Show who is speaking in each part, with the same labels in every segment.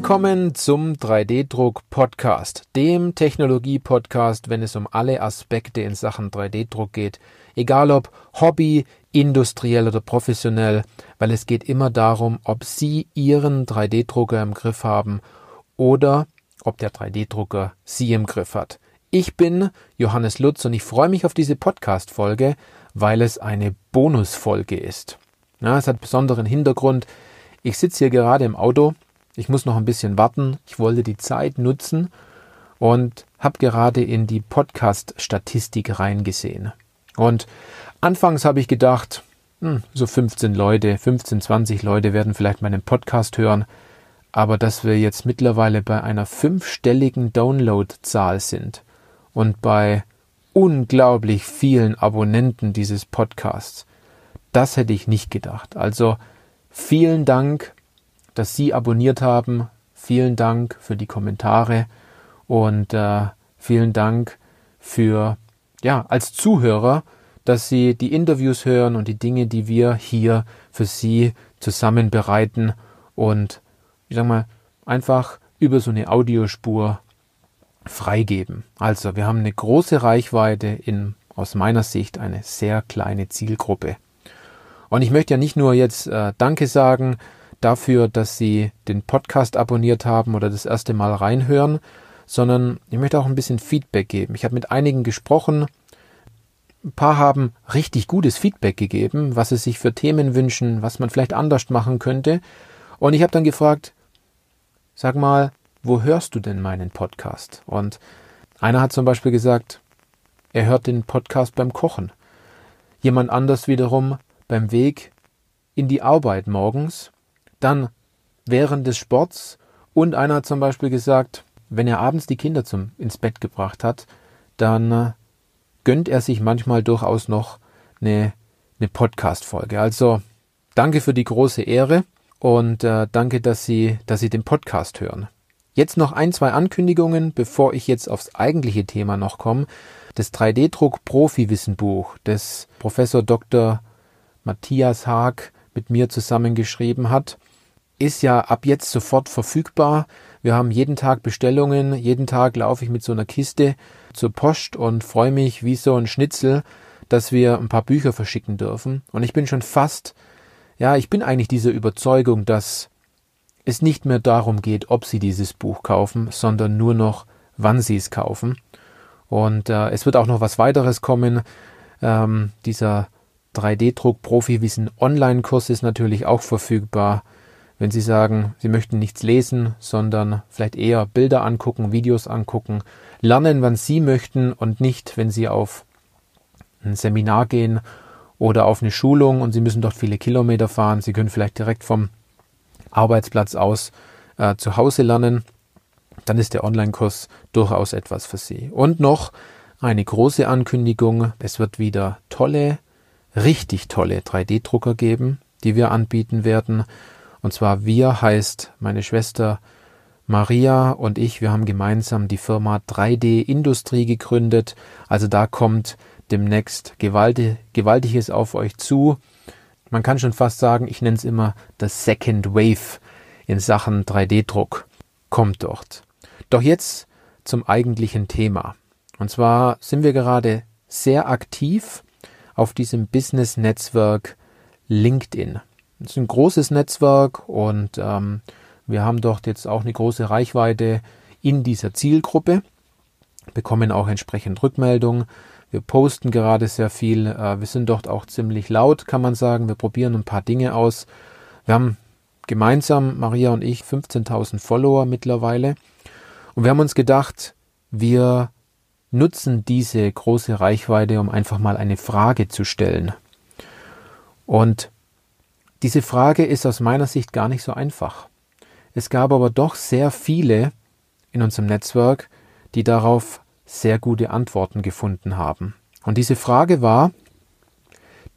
Speaker 1: Willkommen zum 3D-Druck-Podcast, dem Technologie-Podcast, wenn es um alle Aspekte in Sachen 3D-Druck geht. Egal ob Hobby, industriell oder professionell, weil es geht immer darum, ob Sie Ihren 3D-Drucker im Griff haben oder ob der 3D-Drucker Sie im Griff hat. Ich bin Johannes Lutz und ich freue mich auf diese Podcast-Folge, weil es eine Bonusfolge ist. Ja, es hat besonderen Hintergrund. Ich sitze hier gerade im Auto. Ich muss noch ein bisschen warten. Ich wollte die Zeit nutzen und habe gerade in die Podcast-Statistik reingesehen. Und anfangs habe ich gedacht, hm, so 15 Leute, 15, 20 Leute werden vielleicht meinen Podcast hören. Aber dass wir jetzt mittlerweile bei einer fünfstelligen Download-Zahl sind und bei unglaublich vielen Abonnenten dieses Podcasts, das hätte ich nicht gedacht. Also vielen Dank, dass Sie abonniert haben. Vielen Dank für die Kommentare und äh, vielen Dank für, ja, als Zuhörer, dass Sie die Interviews hören und die Dinge, die wir hier für Sie zusammen bereiten und, ich sag mal, einfach über so eine Audiospur freigeben. Also, wir haben eine große Reichweite in, aus meiner Sicht, eine sehr kleine Zielgruppe. Und ich möchte ja nicht nur jetzt äh, Danke sagen dafür, dass Sie den Podcast abonniert haben oder das erste Mal reinhören, sondern ich möchte auch ein bisschen Feedback geben. Ich habe mit einigen gesprochen. Ein paar haben richtig gutes Feedback gegeben, was sie sich für Themen wünschen, was man vielleicht anders machen könnte. Und ich habe dann gefragt, sag mal, wo hörst du denn meinen Podcast? Und einer hat zum Beispiel gesagt, er hört den Podcast beim Kochen. Jemand anders wiederum beim Weg in die Arbeit morgens, dann während des Sports und einer hat zum Beispiel gesagt, wenn er abends die Kinder zum ins Bett gebracht hat, dann äh, gönnt er sich manchmal durchaus noch eine, eine Podcast-Folge. Also danke für die große Ehre und äh, danke, dass Sie, dass Sie den Podcast hören. Jetzt noch ein, zwei Ankündigungen, bevor ich jetzt aufs eigentliche Thema noch komme. Das 3D-Druck Profi-Wissenbuch des Professor Dr. Matthias Haag mit mir zusammengeschrieben hat, ist ja ab jetzt sofort verfügbar. Wir haben jeden Tag Bestellungen, jeden Tag laufe ich mit so einer Kiste zur Post und freue mich wie so ein Schnitzel, dass wir ein paar Bücher verschicken dürfen. Und ich bin schon fast, ja, ich bin eigentlich dieser Überzeugung, dass es nicht mehr darum geht, ob Sie dieses Buch kaufen, sondern nur noch, wann Sie es kaufen. Und äh, es wird auch noch was weiteres kommen. Ähm, dieser 3D-Druck Profi-Wissen Online-Kurs ist natürlich auch verfügbar. Wenn Sie sagen, Sie möchten nichts lesen, sondern vielleicht eher Bilder angucken, Videos angucken, lernen, wann Sie möchten und nicht, wenn Sie auf ein Seminar gehen oder auf eine Schulung und Sie müssen dort viele Kilometer fahren. Sie können vielleicht direkt vom Arbeitsplatz aus äh, zu Hause lernen. Dann ist der Online-Kurs durchaus etwas für Sie. Und noch eine große Ankündigung. Es wird wieder tolle richtig tolle 3D-Drucker geben, die wir anbieten werden. Und zwar wir heißt meine Schwester Maria und ich, wir haben gemeinsam die Firma 3D Industrie gegründet. Also da kommt demnächst gewaltig, Gewaltiges auf euch zu. Man kann schon fast sagen, ich nenne es immer das Second Wave in Sachen 3D-Druck. Kommt dort. Doch jetzt zum eigentlichen Thema. Und zwar sind wir gerade sehr aktiv auf diesem Business-Netzwerk LinkedIn. Ist ein großes Netzwerk und ähm, wir haben dort jetzt auch eine große Reichweite in dieser Zielgruppe, bekommen auch entsprechend Rückmeldungen. Wir posten gerade sehr viel. Äh, wir sind dort auch ziemlich laut, kann man sagen. Wir probieren ein paar Dinge aus. Wir haben gemeinsam, Maria und ich, 15.000 Follower mittlerweile. Und wir haben uns gedacht, wir nutzen diese große Reichweite, um einfach mal eine Frage zu stellen. Und diese Frage ist aus meiner Sicht gar nicht so einfach. Es gab aber doch sehr viele in unserem Netzwerk, die darauf sehr gute Antworten gefunden haben. Und diese Frage war,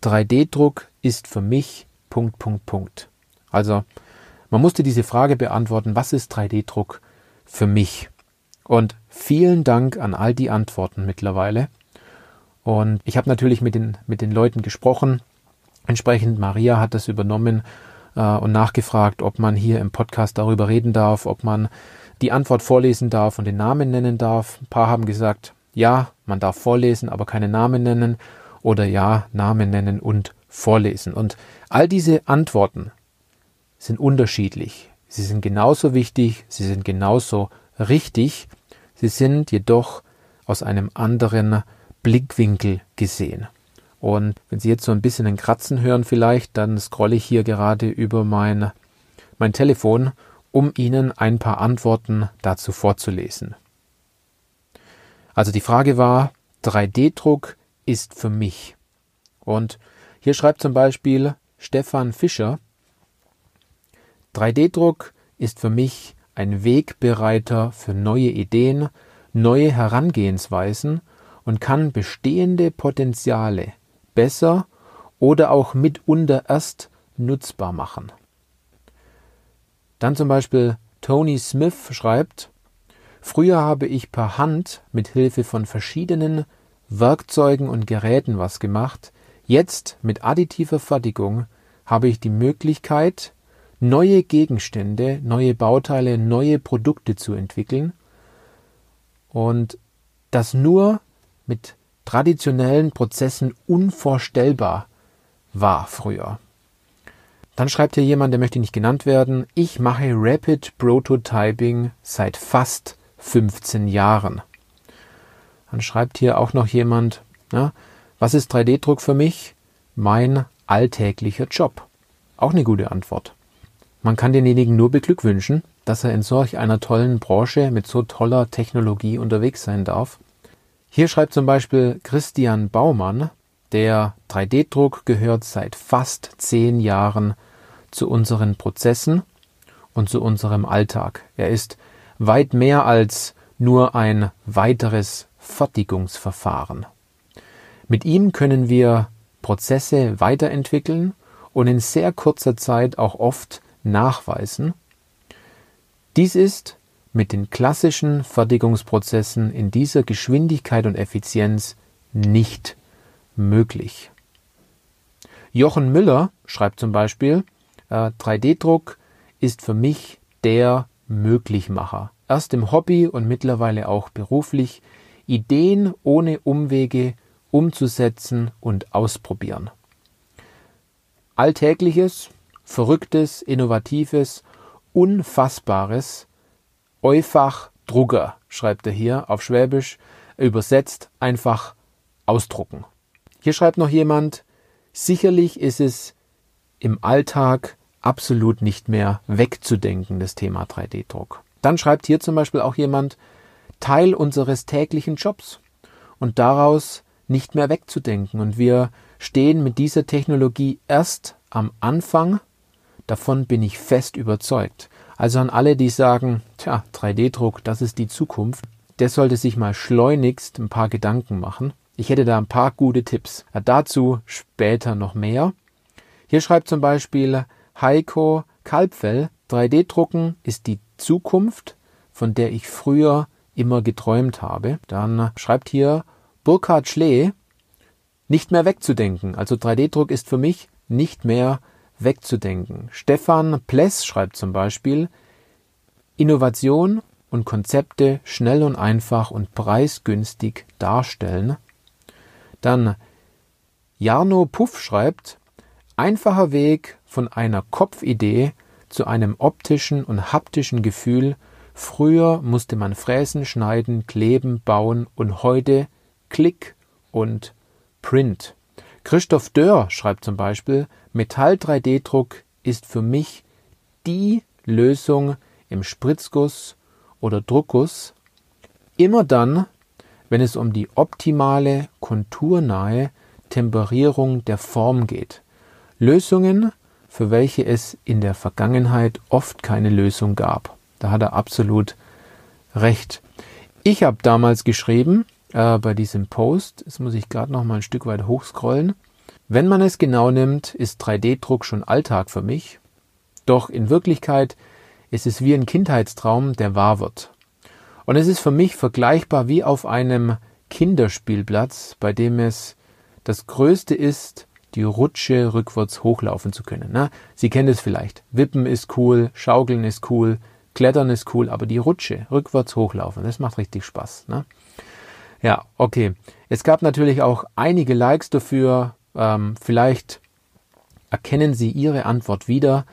Speaker 1: 3D-Druck ist für mich Punkt, Punkt, Punkt. Also, man musste diese Frage beantworten, was ist 3D-Druck für mich? Und vielen Dank an all die Antworten mittlerweile. Und ich habe natürlich mit den, mit den Leuten gesprochen. Entsprechend Maria hat das übernommen, äh, und nachgefragt, ob man hier im Podcast darüber reden darf, ob man die Antwort vorlesen darf und den Namen nennen darf. Ein paar haben gesagt, ja, man darf vorlesen, aber keine Namen nennen oder ja, Namen nennen und vorlesen. Und all diese Antworten sind unterschiedlich. Sie sind genauso wichtig, sie sind genauso richtig, sie sind jedoch aus einem anderen Blickwinkel gesehen. Und wenn Sie jetzt so ein bisschen ein Kratzen hören vielleicht, dann scrolle ich hier gerade über mein, mein Telefon, um Ihnen ein paar Antworten dazu vorzulesen. Also die Frage war, 3D-Druck ist für mich. Und hier schreibt zum Beispiel Stefan Fischer, 3D-Druck ist für mich ein Wegbereiter für neue Ideen, neue Herangehensweisen und kann bestehende Potenziale besser oder auch mitunter erst nutzbar machen. Dann zum Beispiel Tony Smith schreibt, Früher habe ich per Hand mit Hilfe von verschiedenen Werkzeugen und Geräten was gemacht. Jetzt mit additiver Fertigung habe ich die Möglichkeit, neue Gegenstände, neue Bauteile, neue Produkte zu entwickeln und das nur mit traditionellen Prozessen unvorstellbar war früher. Dann schreibt hier jemand, der möchte nicht genannt werden, ich mache Rapid Prototyping seit fast 15 Jahren. Dann schreibt hier auch noch jemand, ja, was ist 3D-Druck für mich? Mein alltäglicher Job. Auch eine gute Antwort. Man kann denjenigen nur beglückwünschen, dass er in solch einer tollen Branche mit so toller Technologie unterwegs sein darf. Hier schreibt zum Beispiel Christian Baumann, der 3D-Druck gehört seit fast zehn Jahren zu unseren Prozessen und zu unserem Alltag. Er ist weit mehr als nur ein weiteres Fertigungsverfahren. Mit ihm können wir Prozesse weiterentwickeln und in sehr kurzer Zeit auch oft nachweisen. Dies ist mit den klassischen Fertigungsprozessen in dieser Geschwindigkeit und Effizienz nicht möglich. Jochen Müller schreibt zum Beispiel, äh, 3D-Druck ist für mich der Möglichmacher. Erst im Hobby und mittlerweile auch beruflich Ideen ohne Umwege umzusetzen und ausprobieren. Alltägliches, Verrücktes, Innovatives, Unfassbares, Eufach Drucker, schreibt er hier auf Schwäbisch, übersetzt einfach ausdrucken. Hier schreibt noch jemand, sicherlich ist es im Alltag absolut nicht mehr wegzudenken, das Thema 3D-Druck. Dann schreibt hier zum Beispiel auch jemand, Teil unseres täglichen Jobs und daraus nicht mehr wegzudenken. Und wir stehen mit dieser Technologie erst am Anfang, davon bin ich fest überzeugt. Also an alle, die sagen, tja, 3D-Druck, das ist die Zukunft, der sollte sich mal schleunigst ein paar Gedanken machen. Ich hätte da ein paar gute Tipps. Ja, dazu später noch mehr. Hier schreibt zum Beispiel Heiko Kalbfell, 3D-Drucken ist die Zukunft, von der ich früher immer geträumt habe. Dann schreibt hier Burkhard Schlee, nicht mehr wegzudenken. Also 3D-Druck ist für mich nicht mehr wegzudenken. Stefan Pless schreibt zum Beispiel, Innovation und Konzepte schnell und einfach und preisgünstig darstellen. Dann Jarno Puff schreibt, einfacher Weg von einer Kopfidee zu einem optischen und haptischen Gefühl. Früher musste man fräsen, schneiden, kleben, bauen und heute Klick und Print. Christoph Dörr schreibt zum Beispiel, Metall 3D-Druck ist für mich die Lösung im Spritzguss oder Druckguss, immer dann, wenn es um die optimale, konturnahe Temperierung der Form geht. Lösungen, für welche es in der Vergangenheit oft keine Lösung gab. Da hat er absolut recht. Ich habe damals geschrieben äh, bei diesem Post, jetzt muss ich gerade noch mal ein Stück weit hochscrollen. Wenn man es genau nimmt, ist 3D-Druck schon Alltag für mich. Doch in Wirklichkeit ist es wie ein Kindheitstraum, der wahr wird. Und es ist für mich vergleichbar wie auf einem Kinderspielplatz, bei dem es das Größte ist, die Rutsche rückwärts hochlaufen zu können. Na, Sie kennen es vielleicht. Wippen ist cool, Schaukeln ist cool, Klettern ist cool, aber die Rutsche rückwärts hochlaufen, das macht richtig Spaß. Ne? Ja, okay. Es gab natürlich auch einige Likes dafür. Ähm, vielleicht erkennen Sie Ihre Antwort wieder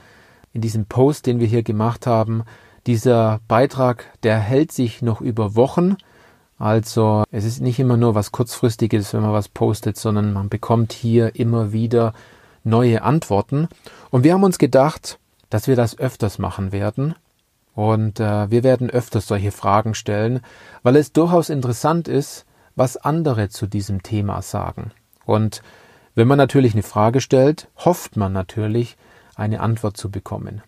Speaker 1: in diesem Post, den wir hier gemacht haben. Dieser Beitrag, der hält sich noch über Wochen. Also es ist nicht immer nur was kurzfristiges, wenn man was postet, sondern man bekommt hier immer wieder neue Antworten. Und wir haben uns gedacht, dass wir das öfters machen werden. Und äh, wir werden öfters solche Fragen stellen, weil es durchaus interessant ist, was andere zu diesem Thema sagen. Und wenn man natürlich eine Frage stellt, hofft man natürlich, eine Antwort zu bekommen.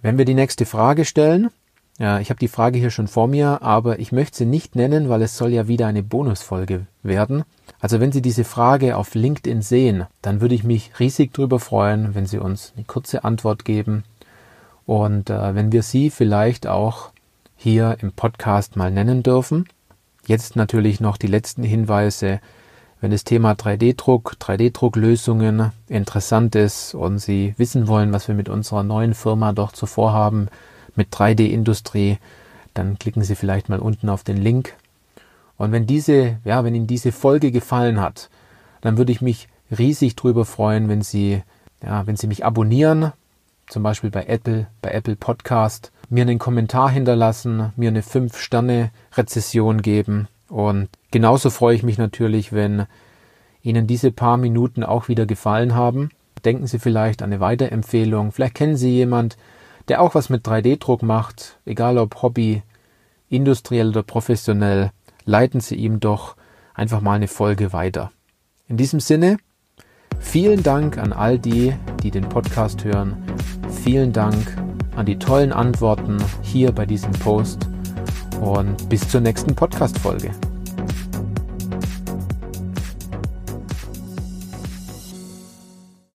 Speaker 1: Wenn wir die nächste Frage stellen, ja, ich habe die Frage hier schon vor mir, aber ich möchte sie nicht nennen, weil es soll ja wieder eine Bonusfolge werden. Also wenn Sie diese Frage auf LinkedIn sehen, dann würde ich mich riesig darüber freuen, wenn Sie uns eine kurze Antwort geben und äh, wenn wir Sie vielleicht auch hier im Podcast mal nennen dürfen. Jetzt natürlich noch die letzten Hinweise. Wenn das Thema 3D-Druck, 3D-Drucklösungen interessant ist und Sie wissen wollen, was wir mit unserer neuen Firma doch zuvor haben, mit 3D-Industrie, dann klicken Sie vielleicht mal unten auf den Link. Und wenn diese, ja, wenn Ihnen diese Folge gefallen hat, dann würde ich mich riesig drüber freuen, wenn Sie, ja, wenn Sie mich abonnieren, zum Beispiel bei Apple, bei Apple Podcast, mir einen Kommentar hinterlassen, mir eine 5-Sterne-Rezession geben. Und genauso freue ich mich natürlich, wenn Ihnen diese paar Minuten auch wieder gefallen haben. Denken Sie vielleicht an eine Weiterempfehlung. Vielleicht kennen Sie jemand, der auch was mit 3D-Druck macht, egal ob Hobby, industriell oder professionell, leiten Sie ihm doch einfach mal eine Folge weiter. In diesem Sinne, vielen Dank an all die, die den Podcast hören. Vielen Dank an die tollen Antworten hier bei diesem Post und bis zur nächsten Podcast-Folge.